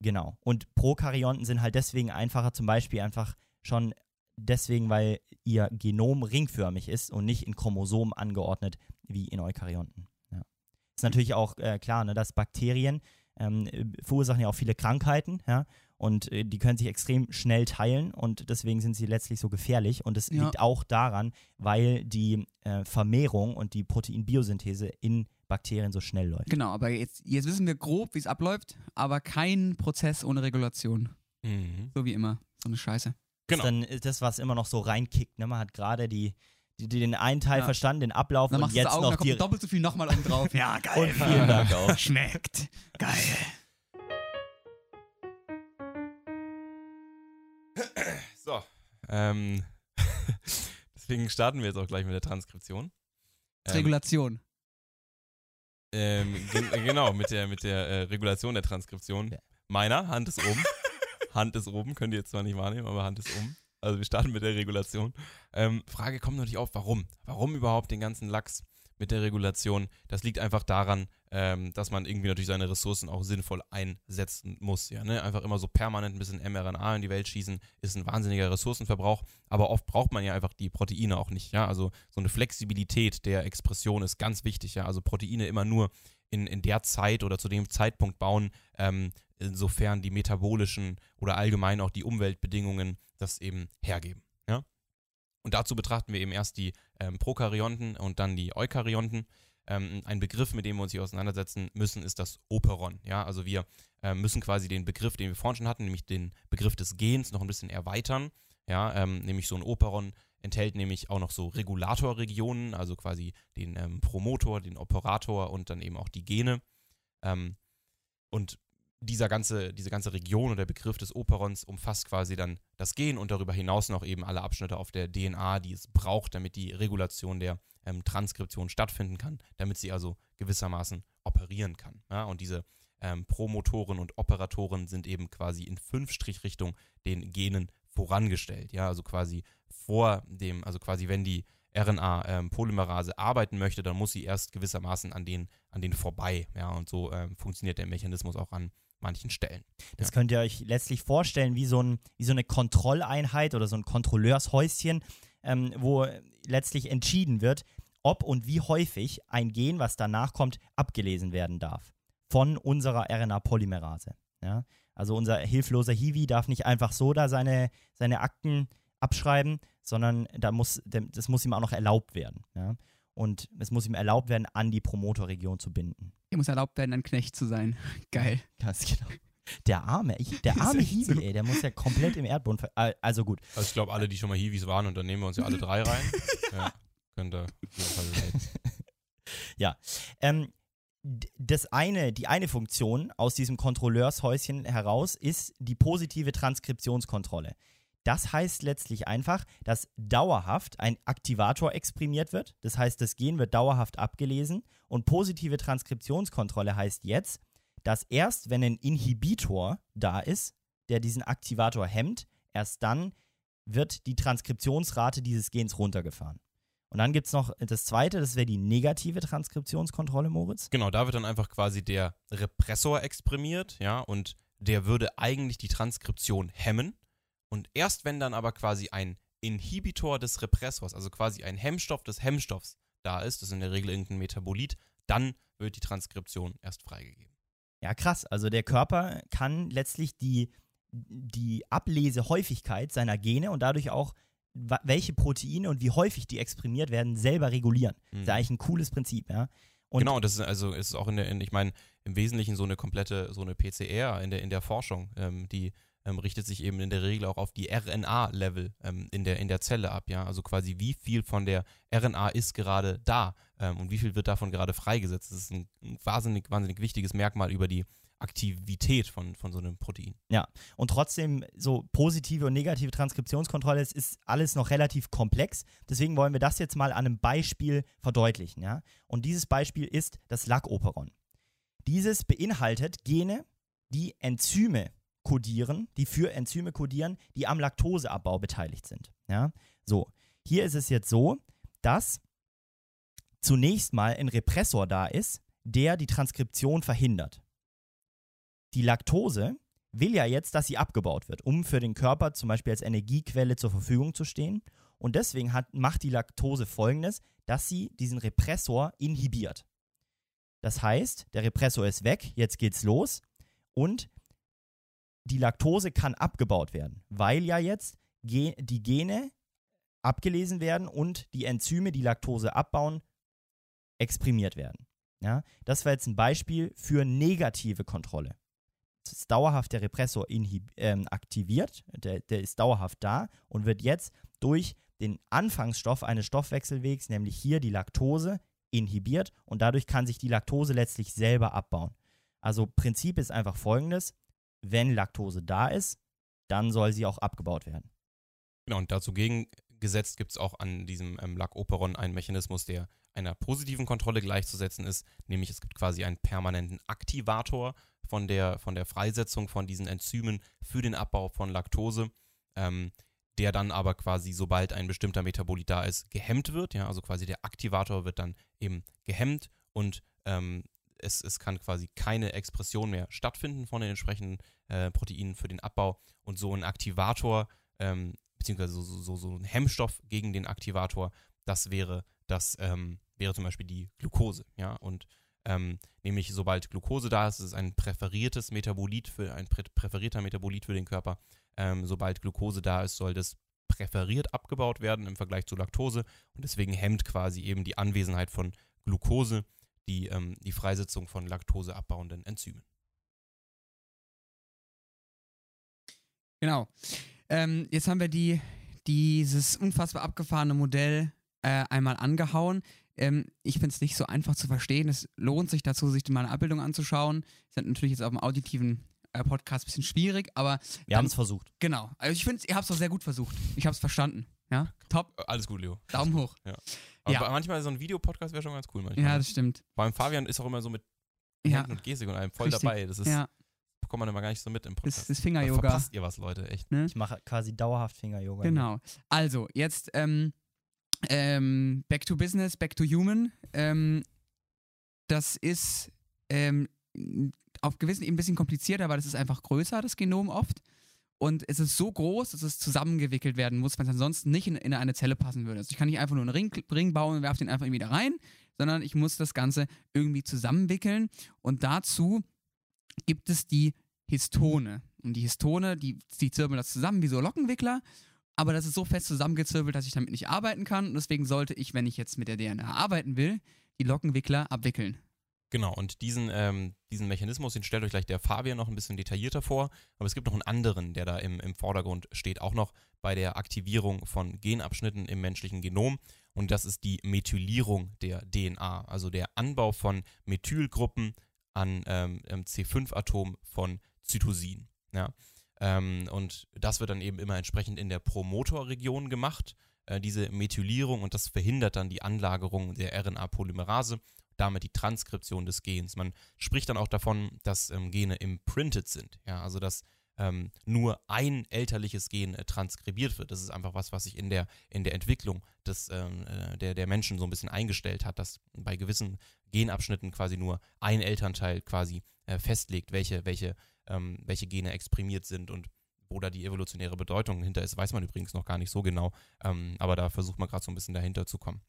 genau. Und Prokaryonten sind halt deswegen einfacher, zum Beispiel einfach schon deswegen, weil ihr Genom ringförmig ist und nicht in Chromosomen angeordnet wie in Eukaryonten. Ja. Ist natürlich auch äh, klar, ne, dass Bakterien ähm, äh, verursachen ja auch viele Krankheiten, ja, und äh, die können sich extrem schnell teilen und deswegen sind sie letztlich so gefährlich. Und es Ja. liegt auch daran, weil die äh, Vermehrung und die Proteinbiosynthese in Bakterien so schnell läuft. Genau, aber jetzt, jetzt wissen wir grob, wie es abläuft, aber kein Prozess ohne Regulation. Mhm. So wie immer. So eine Scheiße. Genau. Dann ist das, was immer noch so reinkickt. Ne? Man hat gerade die, die, die den einen Teil Ja. verstanden, den Ablauf Dann und machst du jetzt Augen, noch da kommt die. doppelt so viel nochmal oben drauf. ja, geil. Und vielen Dank auch. Schmeckt. Geil. So. Ähm, deswegen starten wir jetzt auch gleich mit der Transkription. Ähm, Regulation. ähm, gen äh, genau, mit der, mit der äh, Regulation der Transkription. Ja. Meiner, Hand ist oben. Hand ist oben, könnt ihr jetzt zwar nicht wahrnehmen, aber Hand ist oben. Also wir starten mit der Regulation. Ähm, Frage kommt natürlich auf, warum? Warum überhaupt den ganzen Lachs mit der Regulation? Das liegt einfach daran, ähm, dass man irgendwie natürlich seine Ressourcen auch sinnvoll einsetzen muss. Ja, ne? Einfach immer so permanent ein bisschen mRNA in die Welt schießen, ist ein wahnsinniger Ressourcenverbrauch. Aber oft braucht man ja einfach die Proteine auch nicht. Ja, also so eine Flexibilität der Expression ist ganz wichtig. Ja, also Proteine immer nur in, in der Zeit oder zu dem Zeitpunkt bauen, ähm, insofern die metabolischen oder allgemein auch die Umweltbedingungen das eben hergeben. Ja? Und dazu betrachten wir eben erst die ähm, Prokaryonten und dann die Eukaryonten. Ähm, ein Begriff, mit dem wir uns hier auseinandersetzen müssen, ist das Operon. Ja? Also wir ähm, müssen quasi den Begriff, den wir vorhin schon hatten, nämlich den Begriff des Gens, noch ein bisschen erweitern. Ja? Ähm, nämlich so ein Operon enthält nämlich auch noch so Regulatorregionen, also quasi den ähm, Promotor, den Operator und dann eben auch die Gene. Ähm, und dieser ganze, diese ganze Region oder der Begriff des Operons umfasst quasi dann das Gen und darüber hinaus noch eben alle Abschnitte auf der DNA, die es braucht, damit die Regulation der ähm, Transkription stattfinden kann, damit sie also gewissermaßen operieren kann. Ja? Und diese ähm, Promotoren und Operatoren sind eben quasi in Fünf-Strich-Richtung den Genen vorangestellt. Ja, also quasi vor dem, also quasi wenn die RNA-Polymerase ähm, arbeiten möchte, dann muss sie erst gewissermaßen an den, an den vorbei. Ja, und so ähm, funktioniert der Mechanismus auch an manchen Stellen. Das Ja. könnt ihr euch letztlich vorstellen wie so, ein, wie so eine Kontrolleinheit oder so ein Kontrolleurshäuschen, ähm, wo letztlich entschieden wird, ob und wie häufig ein Gen, was danach kommt, abgelesen werden darf von unserer RNA-Polymerase. Ja? Also unser hilfloser Hiwi darf nicht einfach so da seine, seine Akten abschreiben, sondern da muss, das muss ihm auch noch erlaubt werden. Ja? Und es muss ihm erlaubt werden, an die Promotorregion zu binden. Hier muss erlaubt werden, ein Knecht zu sein. Geil. Ganz genau. Der arme, ich, der arme Hiwi, so. ey, der muss ja komplett im Erdboden. Also gut. Also ich glaube, alle, die schon mal Hiwis waren, und dann nehmen wir uns ja alle drei rein. ja, könnt ihr relaten. Ähm, das eine, die eine Funktion aus diesem Kontrolleurshäuschen heraus ist die positive Transkriptionskontrolle. Das heißt letztlich einfach, dass dauerhaft ein Aktivator exprimiert wird. Das heißt, das Gen wird dauerhaft abgelesen. Und positive Transkriptionskontrolle heißt jetzt, dass erst wenn ein Inhibitor da ist, der diesen Aktivator hemmt, erst dann wird die Transkriptionsrate dieses Gens runtergefahren. Und dann gibt es noch das zweite, das wäre die negative Transkriptionskontrolle, Moritz. Genau, da wird dann einfach quasi der Repressor exprimiert, ja, und der würde eigentlich die Transkription hemmen. Und erst wenn dann aber quasi ein Inhibitor des Repressors, also quasi ein Hemmstoff des Hemmstoffs da ist, das ist in der Regel irgendein Metabolit, dann wird die Transkription erst freigegeben. Ja, krass. Also der Körper kann letztlich die, die Ablesehäufigkeit seiner Gene und dadurch auch, welche Proteine und wie häufig die exprimiert werden, selber regulieren. Das ist eigentlich ein cooles Prinzip, ja. Und genau, das ist also ist auch in der, in, ich meine, im Wesentlichen so eine komplette, so eine PCR in der, in der Forschung, ähm, die ähm, richtet sich eben in der Regel auch auf die RNA-Level ähm, in, der, in der Zelle ab, ja. Also quasi wie viel von der RNA ist gerade da ähm, und wie viel wird davon gerade freigesetzt. Das ist ein, ein wahnsinnig, wahnsinnig wichtiges Merkmal über die Aktivität von, von so einem Protein. Und trotzdem so positive und negative Transkriptionskontrolle, es ist alles noch relativ komplex. Deswegen wollen wir das jetzt mal an einem Beispiel verdeutlichen. Ja? Und dieses Beispiel ist das Lackoperon. Dieses beinhaltet Gene, die Enzyme kodieren, die für Enzyme kodieren, die am Laktoseabbau beteiligt sind. Ja? So, hier ist es jetzt so, dass zunächst mal ein Repressor da ist, der die Transkription verhindert. Die Laktose will ja jetzt, dass sie abgebaut wird, um für den Körper zum Beispiel als Energiequelle zur Verfügung zu stehen. Und deswegen hat, macht die Laktose folgendes, dass sie diesen Repressor inhibiert. Das heißt, der Repressor ist weg, jetzt geht's los und die Laktose kann abgebaut werden, weil ja jetzt die Gene abgelesen werden und die Enzyme, die Laktose abbauen, exprimiert werden. Ja, das war jetzt ein Beispiel für negative Kontrolle ist dauerhaft der Repressor ähm, aktiviert, der, der ist dauerhaft da und wird jetzt durch den Anfangsstoff eines Stoffwechselwegs, nämlich hier die Laktose, inhibiert und dadurch kann sich die Laktose letztlich selber abbauen. Also Prinzip ist einfach folgendes, wenn Laktose da ist, dann soll sie auch abgebaut werden. Genau, und dazu gegengesetzt gibt es auch an diesem ähm, Lacoperon einen Mechanismus, der einer positiven Kontrolle gleichzusetzen ist, nämlich es gibt quasi einen permanenten Aktivator von der, von der Freisetzung von diesen Enzymen für den Abbau von Laktose, ähm, der dann aber quasi, sobald ein bestimmter Metabolit da ist, gehemmt wird. Ja, also quasi der Aktivator wird dann eben gehemmt und ähm, es, es kann quasi keine Expression mehr stattfinden von den entsprechenden äh, Proteinen für den Abbau und so ein Aktivator ähm, beziehungsweise so, so, so ein Hemmstoff gegen den Aktivator, das wäre das ähm, wäre zum Beispiel die Glucose, ja und ähm, nämlich sobald Glucose da ist, ist es ein präferiertes Metabolit für ein prä präferierter Metabolit für den Körper. Ähm, sobald Glucose da ist, soll das präferiert abgebaut werden im Vergleich zu Laktose und deswegen hemmt quasi eben die Anwesenheit von Glucose die, ähm, die Freisetzung von Laktose abbauenden Enzymen. Genau. Ähm, jetzt haben wir die, dieses unfassbar abgefahrene Modell äh, einmal angehauen. Ähm, ich finde es nicht so einfach zu verstehen. Es lohnt sich dazu, sich mal eine Abbildung anzuschauen. Ist natürlich jetzt auf dem auditiven äh, Podcast ein bisschen schwierig, aber Wir haben es versucht. genau. Also ich finde, ihr habt es doch sehr gut versucht. Ich habe es verstanden. Ja, top. Äh, Alles gut, Leo. Daumen hoch. Aber Ja. manchmal so ein Videopodcast wäre schon ganz cool. Manchmal. Ja, das stimmt. Beim Fabian ist auch immer so mit Ja, Händen und Gestik und allem voll Richtig. dabei. Das ist, ja. Bekommt man immer gar nicht so mit im Das Podcast. ist das Da Finger-Yoga. verpasst ihr was, Leute, echt. Ne? Ich mache quasi dauerhaft Finger-Yoga. Genau. Also, jetzt ähm, ähm, back to business, back to human. Ähm, das ist ähm, auf gewissen Ebenen ein bisschen komplizierter, weil das ist einfach größer, das Genom oft. Und es ist so groß, dass es zusammengewickelt werden muss, weil es ansonsten nicht in, in eine Zelle passen würde. Also ich kann nicht einfach nur einen Ring, Ring bauen und werfe den einfach irgendwie da rein, sondern ich muss das Ganze irgendwie zusammenwickeln. Und dazu gibt es die Histone. Und die Histone, die, die zirbeln das zusammen wie so Lockenwickler. Aber das ist so fest zusammengezirbelt, dass ich damit nicht arbeiten kann. Und deswegen sollte ich, wenn ich jetzt mit der DNA arbeiten will, die Lockenwickler abwickeln. Genau, und diesen, ähm, diesen Mechanismus, den stellt euch gleich der Fabian noch ein bisschen detaillierter vor. Aber es gibt noch einen anderen, der da im, im Vordergrund steht, auch noch bei der Aktivierung von Genabschnitten im menschlichen Genom. Und das ist die Methylierung der DNA, also der Anbau von Methylgruppen an ähm, ähm, C5-Atom von Zytosin. Ja? Ähm, und das wird dann eben immer entsprechend in der Promotorregion gemacht, äh, diese Methylierung, und das verhindert dann die Anlagerung der RNA-Polymerase damit die Transkription des Gens. Man spricht dann auch davon, dass ähm, Gene imprinted sind, ja, also dass ähm, nur ein elterliches Gen äh, transkribiert wird. Das ist einfach was, was sich in der, in der Entwicklung des, ähm, äh, der, der Menschen so ein bisschen eingestellt hat, dass bei gewissen Genabschnitten quasi nur ein Elternteil quasi äh, festlegt, welche, welche, ähm, welche Gene exprimiert sind und wo da die evolutionäre Bedeutung hinter ist, weiß man übrigens noch gar nicht so genau. Ähm, aber da versucht man gerade so ein bisschen dahinter zu kommen.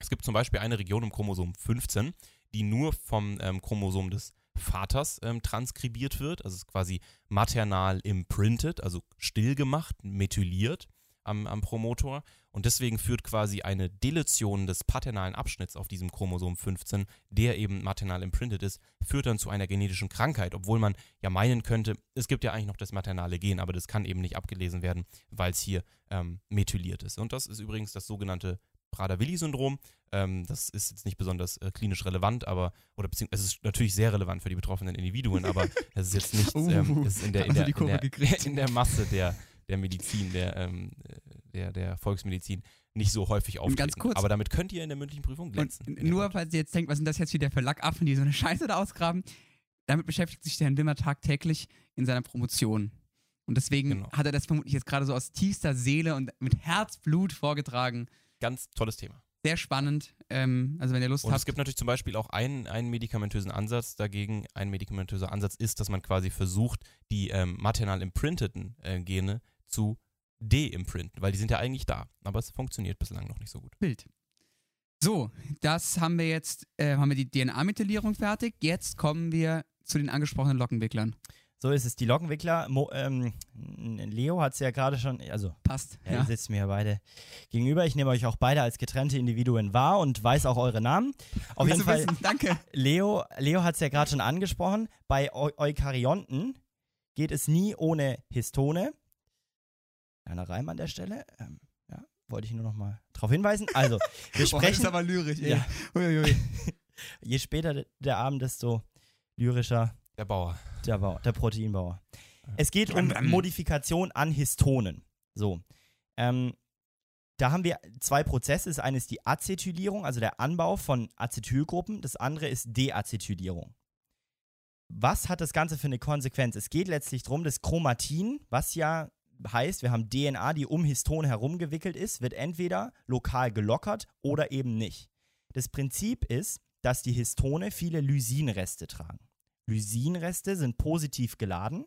Es gibt zum Beispiel eine Region im Chromosom 15, die nur vom ähm, Chromosom des Vaters ähm, transkribiert wird, also ist quasi maternal imprinted, also stillgemacht, methyliert am, am Promotor. Und deswegen führt quasi eine Deletion des paternalen Abschnitts auf diesem Chromosom 15, der eben maternal imprinted ist, führt dann zu einer genetischen Krankheit, obwohl man ja meinen könnte, es gibt ja eigentlich noch das maternale Gen, aber das kann eben nicht abgelesen werden, weil es hier ähm, methyliert ist. Und das ist übrigens das sogenannte Prader-Willi-Syndrom. Ähm, das ist jetzt nicht besonders äh, klinisch relevant, aber, oder beziehungsweise es ist natürlich sehr relevant für die betroffenen Individuen, aber es ist jetzt nicht ähm, Uh, es ist in, der, in, sie der, in, der, in der Masse der, der Medizin, der, ähm, der, der Volksmedizin nicht so häufig auftreten. ganz kurz. Aber damit könnt ihr in der mündlichen Prüfung Und glänzen. ihr nur, wollt. falls ihr jetzt denkt, was sind das jetzt wieder für Lackaffen, die so eine Scheiße da ausgraben, damit beschäftigt sich der Herr Wimmer tagtäglich in seiner Promotion. Und deswegen Genau. hat er das vermutlich jetzt gerade so aus tiefster Seele und mit Herzblut vorgetragen. Ganz tolles Thema. Sehr spannend. Ähm, also wenn ihr Lust Und habt. es gibt natürlich zum Beispiel auch einen, einen medikamentösen Ansatz dagegen. Ein medikamentöser Ansatz ist, dass man quasi versucht, die ähm, maternal imprinteten äh, Gene zu de-imprinten, weil die sind ja eigentlich da. Aber es funktioniert bislang noch nicht so gut. Bild. So, das haben wir jetzt, äh, haben wir die DNA-Methylierung fertig. Jetzt kommen wir zu den angesprochenen Lockenwicklern. So ist es. Die Lockenwickler, Mo, ähm, Leo hat es ja gerade schon, also Passt. Ja, Ja. Sitzt mir ja beide gegenüber. Ich nehme euch auch beide als getrennte Individuen wahr und weiß auch eure Namen. Auf jeden Fall, wissen. Danke. Leo, Leo hat es ja gerade schon angesprochen. Bei Eu Eukaryonten geht es nie ohne Histone. Kleiner Reim an der Stelle. Ähm, ja, wollte ich nur noch mal darauf hinweisen. Also, wir Boah, das ist sprechen. aber lyrisch, ey. Ja. Je später der Abend, desto lyrischer Der Bauer. der, Bau, der Proteinbauer. Es geht um. Modifikation an Histonen. So. Ähm, da haben wir zwei Prozesse. Das eine ist die Acetylierung, also der Anbau von Acetylgruppen. Das andere ist Deacetylierung. Was hat das Ganze für eine Konsequenz? Es geht letztlich darum, das Chromatin, was ja heißt, wir haben DNA, die um Histone herumgewickelt ist, wird entweder lokal gelockert oder eben nicht. Das Prinzip ist, dass die Histone viele Lysinreste tragen. Lysinreste sind positiv geladen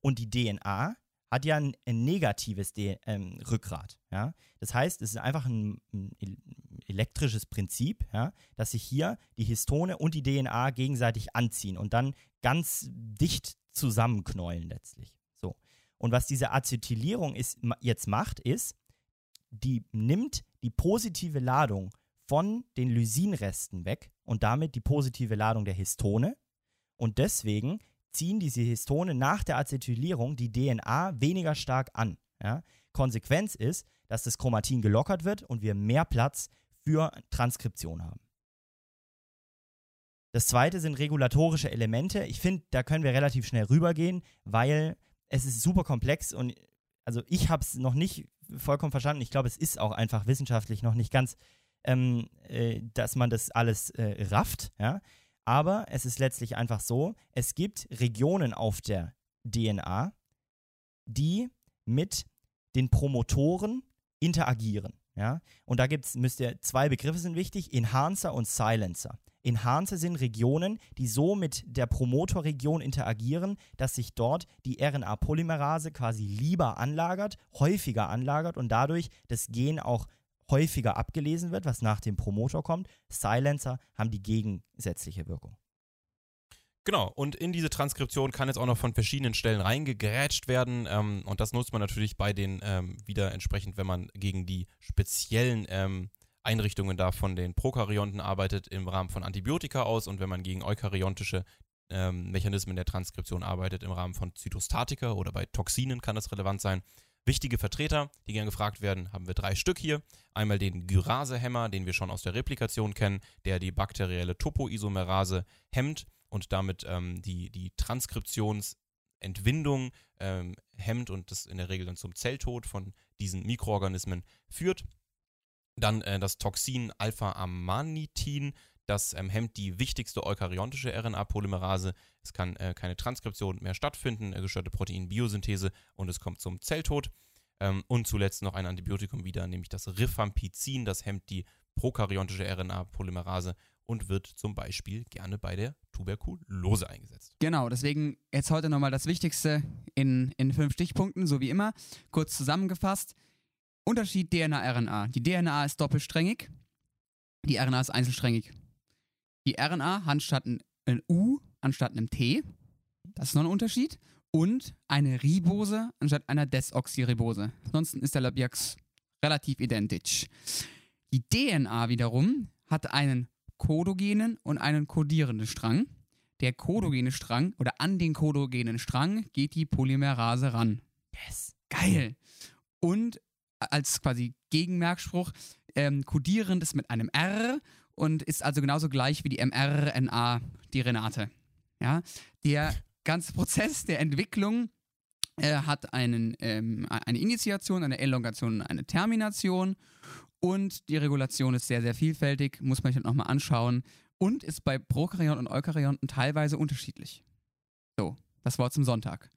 und die DNA hat ja ein, ein negatives D ähm, Rückgrat. Ja? Das heißt, es ist einfach ein, ein el- elektrisches Prinzip, ja? dass sich hier die Histone und die DNA gegenseitig anziehen und dann ganz dicht zusammenknäulen letztlich. So. Und was diese Acetylierung ist, jetzt macht, ist, die nimmt die positive Ladung von den Lysinresten weg und damit die positive Ladung der Histone. Und deswegen ziehen diese Histone nach der Acetylierung die DNA weniger stark an. Ja? Konsequenz ist, dass das Chromatin gelockert wird und wir mehr Platz für Transkription haben. Das zweite sind regulatorische Elemente. Ich finde, da können wir relativ schnell rübergehen, weil es ist super komplex und also ich habe es noch nicht vollkommen verstanden. Ich glaube, es ist auch einfach wissenschaftlich noch nicht ganz, ähm, äh, dass man das alles äh, rafft. Ja? Aber es ist letztlich einfach so, es gibt Regionen auf der DNA, die mit den Promotoren interagieren. Ja? Und da gibt's, müsst ihr, zwei Begriffe sind wichtig, Enhancer und Silencer. Enhancer sind Regionen, die so mit der Promotorregion interagieren, dass sich dort die RNA-Polymerase quasi lieber anlagert, häufiger anlagert und dadurch das Gen auch häufiger abgelesen wird, was nach dem Promotor kommt. Silencer haben die gegensätzliche Wirkung. Genau, und in diese Transkription kann jetzt auch noch von verschiedenen Stellen reingegrätscht werden. Ähm, und das nutzt man natürlich bei den ähm, wieder entsprechend, wenn man gegen die speziellen ähm, Einrichtungen da von den Prokaryonten arbeitet, im Rahmen von Antibiotika aus. Und wenn man gegen eukaryontische ähm, Mechanismen der Transkription arbeitet, im Rahmen von Zytostatika oder bei Toxinen kann das relevant sein. Wichtige Vertreter, die gern gefragt werden, haben wir drei Stück hier. Einmal den Gyrasehemmer, den wir schon aus der Replikation kennen, der die bakterielle Topoisomerase hemmt und damit ähm, die, die Transkriptionsentwindung ähm, hemmt und das in der Regel dann zum Zelltod von diesen Mikroorganismen führt. Dann äh, das Toxin Alpha-Amanitin, das ähm, hemmt die wichtigste eukaryontische RNA-Polymerase. Es kann äh, keine Transkription mehr stattfinden, äh, gestörte Proteinbiosynthese und es kommt zum Zelltod. Ähm, und zuletzt noch ein Antibiotikum wieder, nämlich das Rifampicin, das hemmt die prokaryontische RNA-Polymerase und wird zum Beispiel gerne bei der Tuberkulose eingesetzt. Genau, deswegen jetzt heute nochmal das Wichtigste in, in fünf Stichpunkten, so wie immer. Kurz zusammengefasst. Unterschied DNA-RNA. Die DNA ist doppelsträngig, die RNA ist einzelsträngig. Die RNA hat statt ein, ein U anstatt einem T, das ist noch ein Unterschied, und eine Ribose anstatt einer Desoxyribose. Ansonsten ist der Labiax relativ identisch. Die DNA wiederum hat einen kodogenen und einen kodierenden Strang. Der kodogene Strang oder an den kodogenen Strang geht die Polymerase ran. Yes. Geil. Und als quasi Gegenmerkspruch, ähm, kodierend ist mit einem R und ist also genauso gleich wie die mRNA, die Renate. Ja, der ganze Prozess der Entwicklung äh, hat einen, ähm, eine Initiation, eine Elongation eine Termination und die Regulation ist sehr, sehr vielfältig, muss man sich halt nochmal anschauen und ist bei Prokaryoten und Eukaryoten teilweise unterschiedlich. So, das Wort zum Sonntag.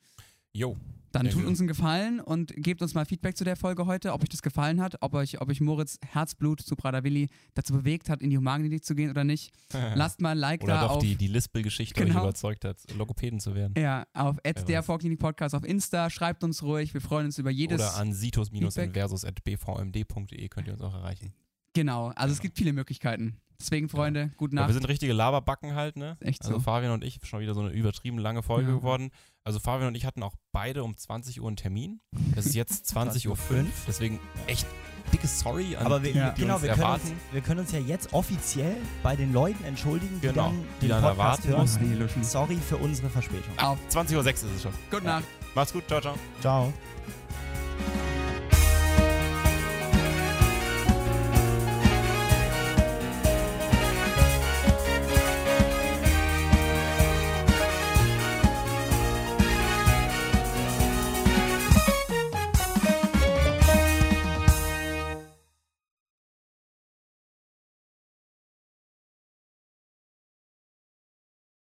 Jo, Dann tut uns einen Gefallen und gebt uns mal Feedback zu der Folge heute, ob euch das gefallen hat, ob euch, ob euch Moritz Herzblut zu Praderwilli dazu bewegt hat, in die Humanklinik zu gehen oder nicht. Lasst mal ein Like Oder da doch auf, die, die Lispel-Geschichte euch Genau. überzeugt hat, Logopäden zu werden. ja, auf der. Vorklinik Podcast auf Insta. Schreibt uns ruhig, wir freuen uns über jedes. Oder an situs-inversus.bvmd.de könnt ihr uns auch erreichen. genau, also es Genau. gibt viele Möglichkeiten. Deswegen, Freunde, gute Ja, Nacht. wir sind richtige Laberbacken halt, ne? Echt Also so. Fabian und ich, schon wieder so eine übertrieben lange Folge Ja. geworden. Also Fabian und ich hatten auch beide um 20 Uhr einen Termin. Das ist jetzt 20.05 Uhr. Deswegen echt dickes Sorry an Aber wir, die, Ja. die genau, uns wir können, uns, wir können uns ja jetzt offiziell bei den Leuten entschuldigen, die Genau, dann die dann Podcast erwarten hören. Löschen. Sorry für unsere Verspätung. Auf 20.06 Uhr ist es schon. Gute Nacht. Macht's gut, ciao, ciao. Ciao.